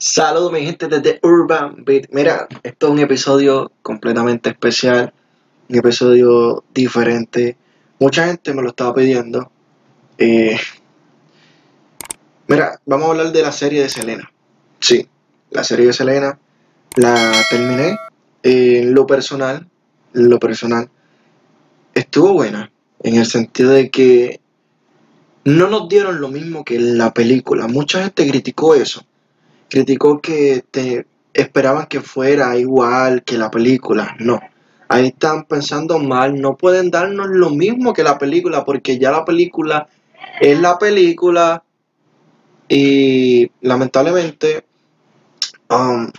Saludos mi gente desde Urban Beat. Mira, esto es un episodio completamente especial, un episodio diferente. Mucha gente me lo estaba pidiendo. Eh, mira, vamos a hablar de la serie de Selena. Sí, la serie de Selena la terminé. En lo personal, en lo personal, estuvo buena en el sentido de que no nos dieron lo mismo que en la película. Mucha gente criticó eso criticó que te esperaban que fuera igual que la película. No, ahí están pensando mal. No pueden darnos lo mismo que la película porque ya la película es la película y lamentablemente, um,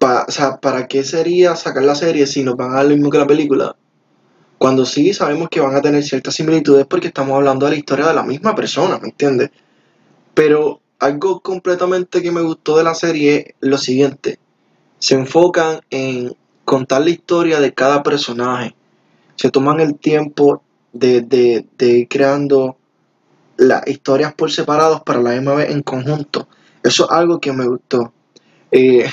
o sea, ¿para qué sería sacar la serie si nos van a dar lo mismo que la película? Cuando sí sabemos que van a tener ciertas similitudes porque estamos hablando de la historia de la misma persona, ¿me entiendes? Pero algo completamente que me gustó de la serie es lo siguiente. Se enfocan en contar la historia de cada personaje. Se toman el tiempo de, ir creando las historias por separados para la misma vez en conjunto. Eso es algo que me gustó. Eh,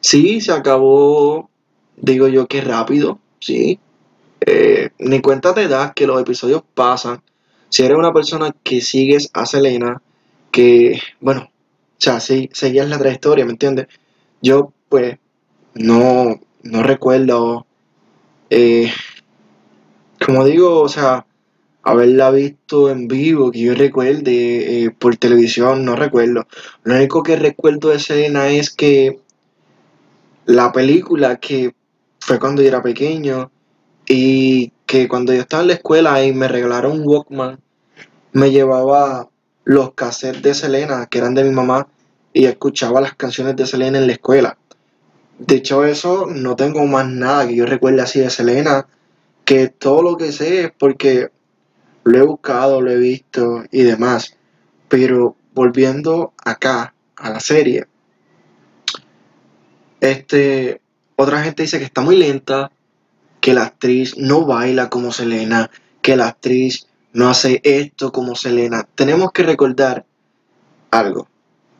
sí, se acabó, digo yo que rápido, sí. Eh, ni cuenta te das que los episodios pasan. Si eres una persona que sigues a Selena, que, bueno, o sea, sí, seguías la trayectoria, ¿me entiendes? Yo, pues, no, no recuerdo, eh, como digo, o sea, haberla visto en vivo, que yo recuerde eh, por televisión, no recuerdo. Lo único que recuerdo de escena es que la película que fue cuando yo era pequeño y que cuando yo estaba en la escuela y me regalaron un Walkman, me llevaba los cassettes de Selena, que eran de mi mamá, y escuchaba las canciones de Selena en la escuela. De hecho, eso no tengo más nada que yo recuerde así de Selena, que todo lo que sé es porque lo he buscado, lo he visto y demás. Pero volviendo acá a la serie, este, otra gente dice que está muy lenta, que la actriz no baila como Selena, que la actriz no hace esto como Selena. Tenemos que recordar algo.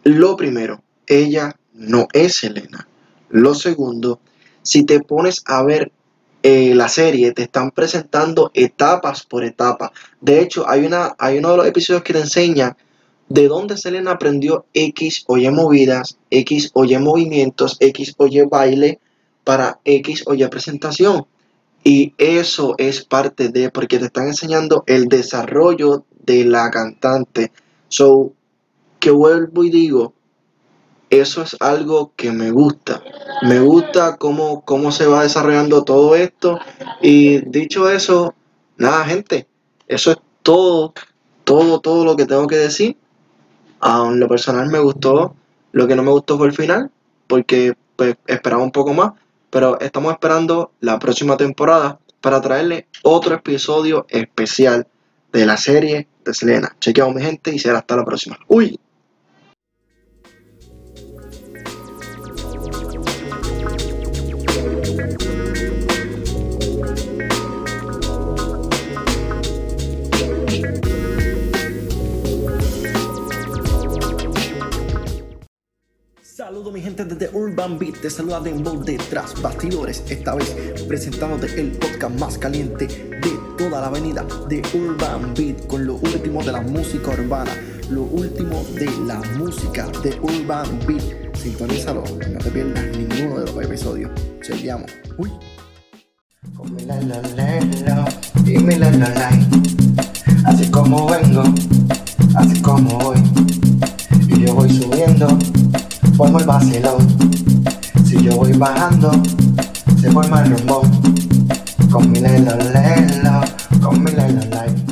Lo primero, ella no es Selena. Lo segundo, si te pones a ver eh, la serie, te están presentando etapas por etapa. De hecho, hay, una, hay uno de los episodios que te enseña de dónde Selena aprendió X o Y movidas, X o Y movimientos, X o Y baile para X o Y presentación. Y eso es parte de, porque te están enseñando el desarrollo de la cantante. So, que vuelvo y digo, eso es algo que me gusta. Me gusta cómo, cómo se va desarrollando todo esto. Y dicho eso, nada, gente, eso es todo, todo, todo lo que tengo que decir. A lo personal me gustó. Lo que no me gustó fue el final, porque pues, esperaba un poco más. Pero estamos esperando la próxima temporada para traerle otro episodio especial de la serie de Selena. Chequeamos mi gente y será hasta la próxima. ¡Uy! Mi gente desde Urban Beat, te saluda Dembow detrás bastidores, esta vez presentándote el podcast más caliente de toda la avenida de Urban Beat con lo último de la música urbana, lo último de la música de Urban Beat. Sintonízalo, no te pierdas ninguno de los episodios. Chequeamos. Uy. Así como vengo, así como voy, formo el vacilón. Si yo voy bajando, se forma el rumbo. Con mi lelo lelo, con mi lelo light.